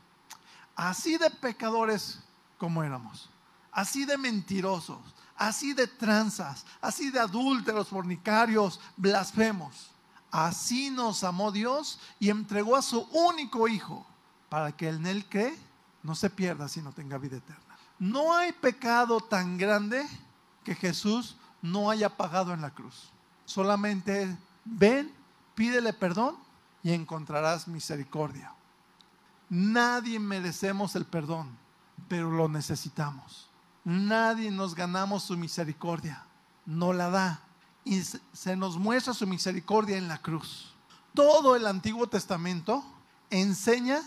así de pecadores como éramos, así de mentirosos, así de tranzas, así de adúlteros, fornicarios, blasfemos. Así nos amó Dios y entregó a su único Hijo para que en él cree no se pierda, sino tenga vida eterna. No hay pecado tan grande que Jesús no haya pagado en la cruz. Solamente ven, pídele perdón y encontrarás misericordia. Nadie merecemos el perdón, pero lo necesitamos. Nadie nos ganamos su misericordia, no la da. Y se nos muestra su misericordia en la cruz. Todo el Antiguo Testamento enseña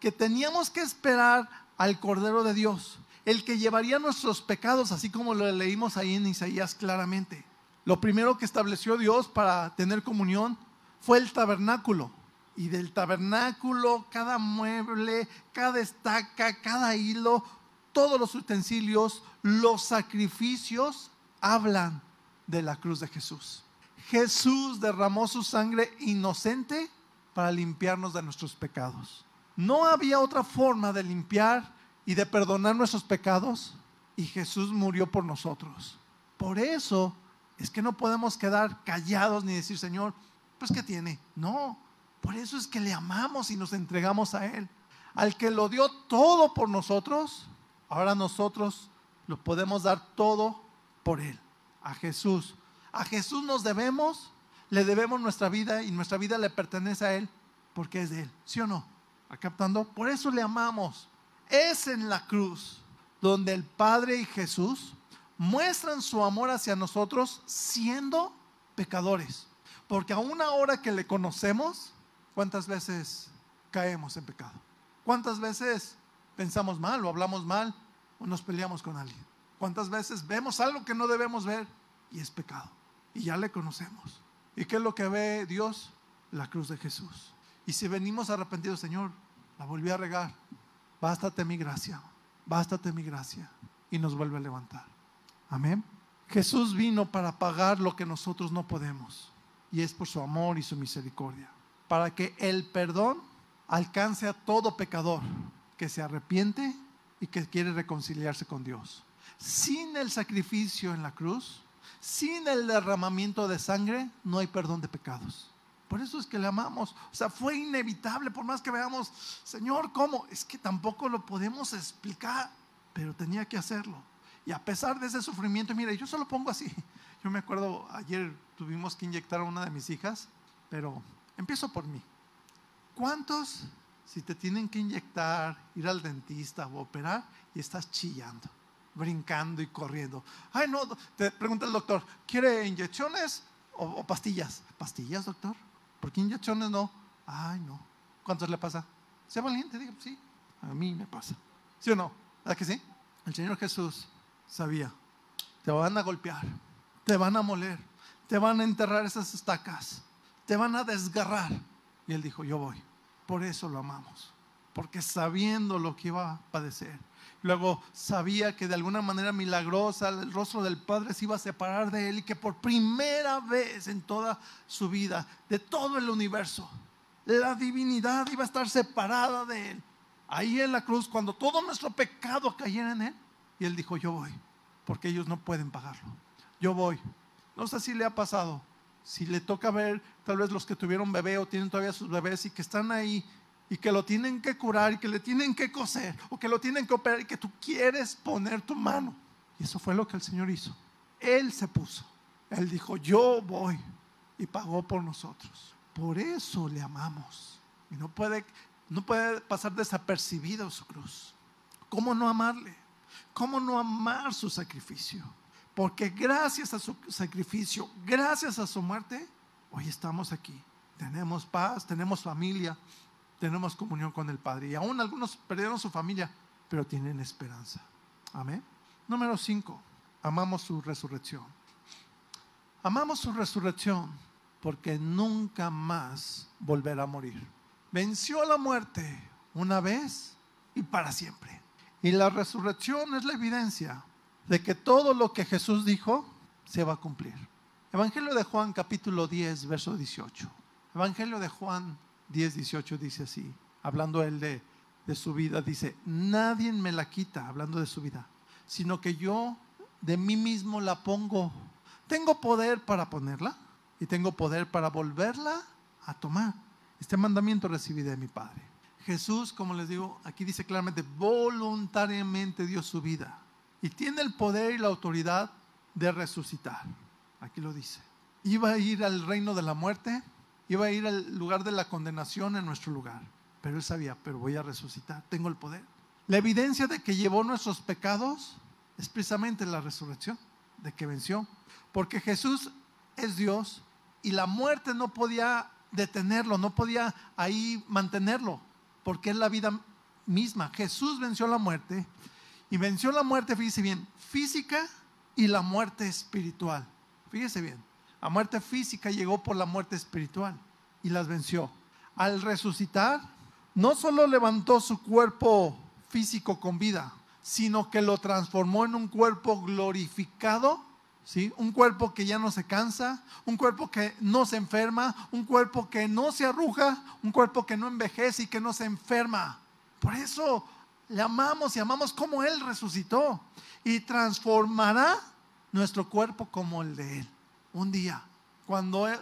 que teníamos que esperar al Cordero de Dios, el que llevaría nuestros pecados, así como lo leímos ahí en Isaías claramente. Lo primero que estableció Dios para tener comunión fue el tabernáculo y del tabernáculo, cada mueble, cada estaca, cada hilo, todos los utensilios, los sacrificios hablan de la cruz de Jesús. Jesús derramó su sangre inocente para limpiarnos de nuestros pecados. No había otra forma de limpiar y de perdonar nuestros pecados y Jesús murió por nosotros. Por eso es que no podemos quedar callados ni decir, Señor, pues ¿qué tiene? No, por eso es que le amamos y nos entregamos a Él. Al que lo dio todo por nosotros, ahora nosotros lo podemos dar todo por Él, a Jesús. A Jesús nos debemos, le debemos nuestra vida y nuestra vida le pertenece a Él porque es de Él. ¿Sí o no? ¿A? Por eso le amamos. Es en la cruz donde el Padre y Jesús muestran su amor hacia nosotros siendo pecadores. Porque a una hora que le conocemos, ¿Cuántas veces caemos en pecado? ¿Cuántas veces pensamos mal o hablamos mal o nos peleamos con alguien? ¿Cuántas veces vemos algo que no debemos ver y es pecado? Y ya le conocemos. ¿Y qué es lo que ve Dios? La cruz de Jesús. Y si venimos arrepentidos, Señor, la volví a regar, bástate mi gracia, bástate mi gracia. Y nos vuelve a levantar. Amén. Jesús vino para pagar lo que nosotros no podemos. Y es por su amor y su misericordia. Para que el perdón alcance a todo pecador que se arrepiente y que quiere reconciliarse con Dios. Sin el sacrificio en la cruz, sin el derramamiento de sangre, no hay perdón de pecados. Por eso es que le amamos. O sea, fue inevitable, por más que veamos, Señor, ¿cómo? Es que tampoco lo podemos explicar, pero tenía que hacerlo. Y a pesar de ese sufrimiento, mire, yo solo pongo así. Yo me acuerdo, ayer tuvimos que inyectar a una de mis hijas, pero empiezo por mí. ¿Cuántos, si te tienen que inyectar, ir al dentista o operar y estás chillando, brincando y corriendo? Ay, no, te pregunta el doctor, ¿quiere inyecciones o, pastillas? ¿Pastillas, doctor? ¿Por qué inyecciones no? Ay, no. ¿Cuántos le pasa? Sea valiente, diga, sí, a mí me pasa. ¿Sí o no? ¿Verdad que sí? El Señor Jesús sabía, te van a golpear, te van a moler, te van a enterrar esas estacas, te van a desgarrar. Y él dijo, yo voy. Por eso lo amamos, porque sabiendo lo que iba a padecer. Luego sabía que de alguna manera milagrosa el rostro del Padre se iba a separar de él y que por primera vez en toda su vida, de todo el universo, la divinidad iba a estar separada de él. Ahí en la cruz, cuando todo nuestro pecado cayera en él, y él dijo, yo voy, porque ellos no pueden pagarlo. Yo voy. No sé si le ha pasado, si le toca ver tal vez los que tuvieron bebé o tienen todavía sus bebés y que están ahí y que lo tienen que curar y que le tienen que coser o que lo tienen que operar y que tú quieres poner tu mano. Y eso fue lo que el Señor hizo. Él se puso. Él dijo, yo voy y pagó por nosotros. Por eso le amamos. Y no puede, no puede pasar desapercibido su cruz. ¿Cómo no amarle? ¿Cómo no amar su sacrificio? Porque gracias a su sacrificio, gracias a su muerte, hoy estamos aquí. Tenemos paz, tenemos familia, tenemos comunión con el Padre. Y aún algunos perdieron su familia, pero tienen esperanza. Amén. Número 5. Amamos su resurrección. Amamos su resurrección porque nunca más volverá a morir. Venció la muerte una vez y para siempre. Y la resurrección es la evidencia de que todo lo que Jesús dijo se va a cumplir. Evangelio de Juan capítulo 10, verso 18. Evangelio de Juan 10, 18 dice así, hablando él de, de su vida, dice, nadie me la quita, hablando de su vida, sino que yo de mí mismo la pongo. Tengo poder para ponerla y tengo poder para volverla a tomar. Este mandamiento recibí de mi Padre. Jesús, como les digo, aquí dice claramente, voluntariamente dio su vida y tiene el poder y la autoridad de resucitar. Aquí lo dice. Iba a ir al reino de la muerte, iba a ir al lugar de la condenación en nuestro lugar, pero él sabía, pero voy a resucitar, tengo el poder. La evidencia de que llevó nuestros pecados es precisamente la resurrección, de que venció, porque Jesús es Dios y la muerte no podía detenerlo, no podía ahí mantenerlo porque es la vida misma. Jesús venció la muerte y venció la muerte, fíjese bien, física y la muerte espiritual. Fíjese bien, la muerte física llegó por la muerte espiritual y las venció. Al resucitar, no solo levantó su cuerpo físico con vida, sino que lo transformó en un cuerpo glorificado ¿Sí? Un cuerpo que ya no se cansa, un cuerpo que no se enferma, un cuerpo que no se arruga, un cuerpo que no envejece y que no se enferma. Por eso le amamos y amamos como Él resucitó y transformará nuestro cuerpo como el de Él. Un día, cuando Él,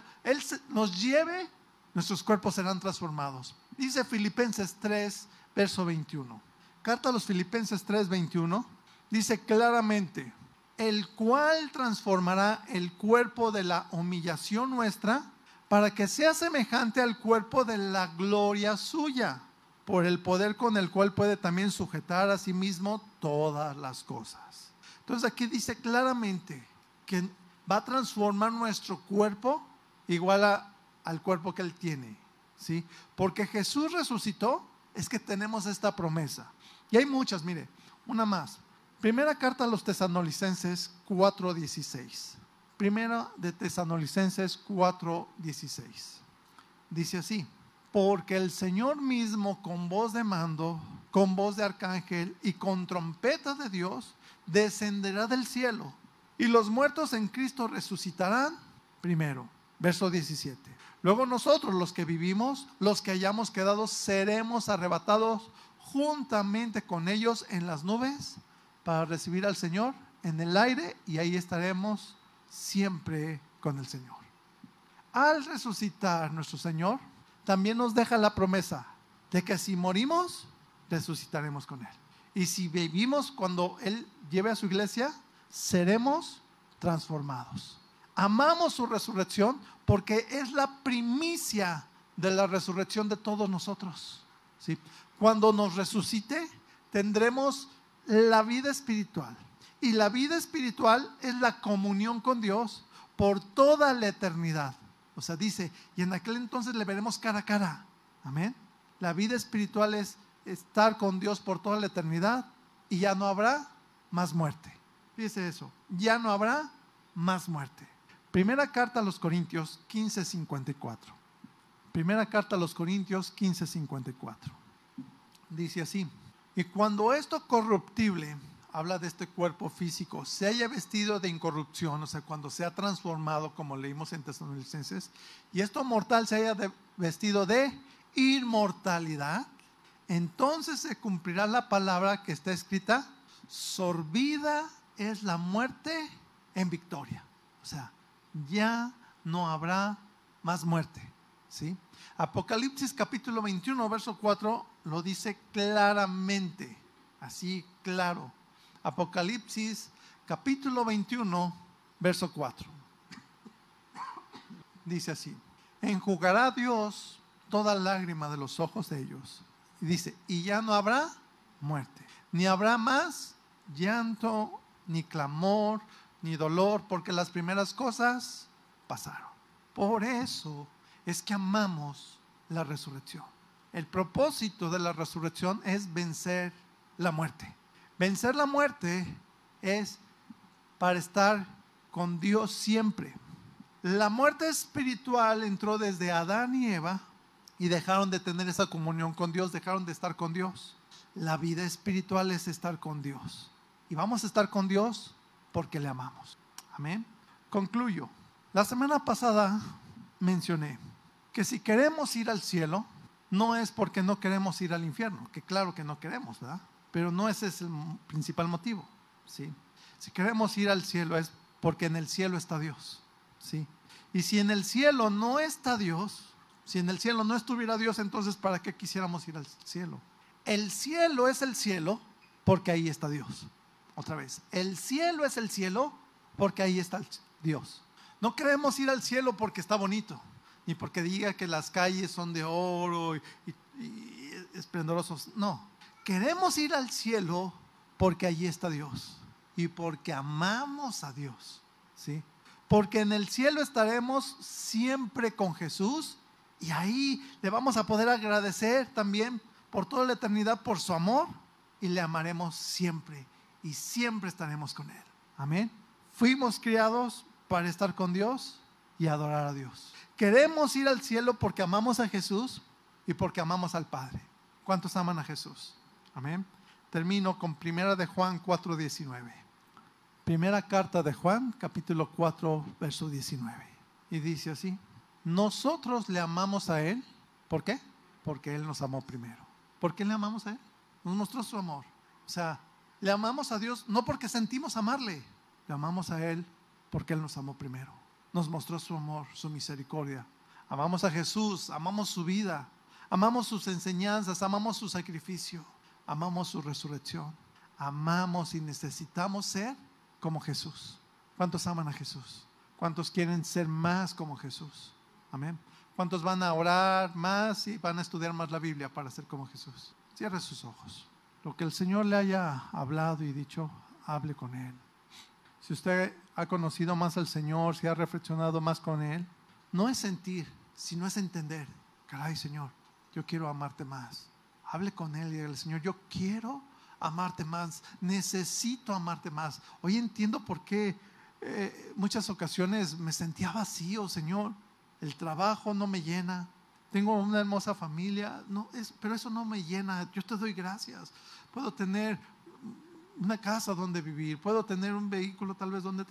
nos lleve, nuestros cuerpos serán transformados. Dice Filipenses 3, verso 21. Carta a los Filipenses 3, 21. Dice claramente el cual transformará el cuerpo de la humillación nuestra para que sea semejante al cuerpo de la gloria suya, por el poder con el cual puede también sujetar a sí mismo todas las cosas. Entonces aquí dice claramente que va a transformar nuestro cuerpo igual al cuerpo que él tiene, ¿sí? Porque Jesús resucitó, es que tenemos esta promesa. Y hay muchas, mire, una más. Primera carta a los tesanolicenses 4:16. Primera de Tesanolicenses 4:16. Dice así, porque el Señor mismo con voz de mando, con voz de arcángel y con trompeta de Dios, descenderá del cielo y los muertos en Cristo resucitarán primero. Verso 17. Luego nosotros los que vivimos, los que hayamos quedado, seremos arrebatados juntamente con ellos en las nubes para recibir al Señor en el aire y ahí estaremos siempre con el Señor. Al resucitar nuestro Señor, también nos deja la promesa de que si morimos, resucitaremos con Él. Y si vivimos cuando Él lleve a su iglesia, seremos transformados. Amamos su resurrección porque es la primicia de la resurrección de todos nosotros. ¿sí? Cuando nos resucite, tendremos la vida espiritual. Y la vida espiritual es la comunión con Dios por toda la eternidad. O sea, dice, y en aquel entonces le veremos cara a cara. Amén. La vida espiritual es estar con Dios por toda la eternidad y ya no habrá más muerte. Dice eso, ya no habrá más muerte. Primera carta a los Corintios 15:54. Primera carta a los Corintios 15:54. Dice así, y cuando esto corruptible, habla de este cuerpo físico, se haya vestido de incorrupción, o sea, cuando se ha transformado, como leímos en Tesalonicenses, y esto mortal se haya vestido de inmortalidad, entonces se cumplirá la palabra que está escrita, sorbida es la muerte en victoria. O sea, ya no habrá más muerte. ¿sí? Apocalipsis capítulo 21, verso 4 lo dice claramente, así claro. Apocalipsis capítulo 21, verso 4. Dice así, enjugará Dios toda lágrima de los ojos de ellos. Y dice, y ya no habrá muerte, ni habrá más llanto, ni clamor, ni dolor, porque las primeras cosas pasaron. Por eso es que amamos la resurrección. El propósito de la resurrección es vencer la muerte. Vencer la muerte es para estar con Dios siempre. La muerte espiritual entró desde Adán y Eva y dejaron de tener esa comunión con Dios, dejaron de estar con Dios. La vida espiritual es estar con Dios. Y vamos a estar con Dios porque le amamos. Amén. Concluyo. La semana pasada mencioné que si queremos ir al cielo, no es porque no queremos ir al infierno, que claro que no queremos, ¿verdad? Pero no ese es el principal motivo, ¿sí? Si queremos ir al cielo es porque en el cielo está Dios, ¿sí? Y si en el cielo no está Dios, si en el cielo no estuviera Dios, entonces ¿para qué quisiéramos ir al cielo? El cielo es el cielo porque ahí está Dios. Otra vez, el cielo es el cielo porque ahí está Dios. No queremos ir al cielo porque está bonito, ni porque diga que las calles son de oro y, esplendorosos. No, queremos ir al cielo porque allí está Dios y porque amamos a Dios. ¿sí? Porque en el cielo estaremos siempre con Jesús y ahí le vamos a poder agradecer también por toda la eternidad por su amor y le amaremos siempre y siempre estaremos con Él. Amén. Fuimos criados para estar con Dios y adorar a Dios. Queremos ir al cielo porque amamos a Jesús y porque amamos al Padre. ¿Cuántos aman a Jesús? Amén. Termino con primera de Juan 4:19. Primera carta de Juan, capítulo 4, verso 19. Y dice así, nosotros le amamos a Él. ¿Por qué? Porque Él nos amó primero. ¿Por qué le amamos a Él? Nos mostró su amor. O sea, le amamos a Dios no porque sentimos amarle, le amamos a Él porque Él nos amó primero. Nos mostró su amor, su misericordia. Amamos a Jesús, amamos su vida, amamos sus enseñanzas, amamos su sacrificio, amamos su resurrección. Amamos y necesitamos ser como Jesús. ¿Cuántos aman a Jesús? ¿Cuántos quieren ser más como Jesús? Amén. ¿Cuántos van a orar más y van a estudiar más la Biblia para ser como Jesús? Cierre sus ojos. Lo que el Señor le haya hablado y dicho, hable con Él. Si usted ha conocido más al Señor, si ha reflexionado más con Él, no es sentir, sino es entender. Caray, Señor, yo quiero amarte más. Hable con Él y el Señor, yo quiero amarte más, necesito amarte más. Hoy entiendo por qué eh, muchas ocasiones me sentía vacío, Señor. El trabajo no me llena. Tengo una hermosa familia, no, es, pero eso no me llena. Yo te doy gracias. Puedo tener una casa donde vivir, puedo tener un vehículo tal vez donde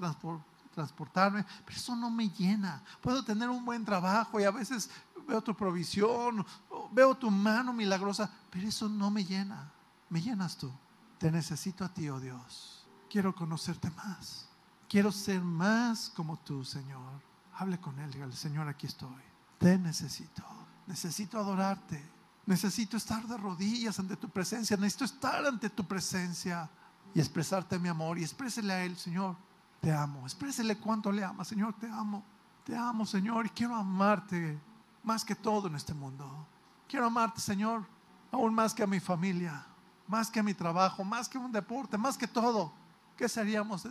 transportarme, pero eso no me llena. Puedo tener un buen trabajo y a veces veo tu provisión, veo tu mano milagrosa, pero eso no me llena. Me llenas tú. Te necesito a ti, oh Dios. Quiero conocerte más. Quiero ser más como tú, Señor. Hable con Él, dígale, Señor, aquí estoy. Te necesito. Necesito adorarte. Necesito estar de rodillas ante tu presencia. Necesito estar ante tu presencia y expresarte mi amor. Y exprésele a Él, Señor, te amo. Exprésele cuánto le ama, Señor, te amo. Te amo, Señor, y quiero amarte más que todo en este mundo. Quiero amarte, Señor, aún más que a mi familia, más que a mi trabajo, más que un deporte, más que todo. ¿Qué seríamos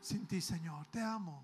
sin ti, Señor? Te amo.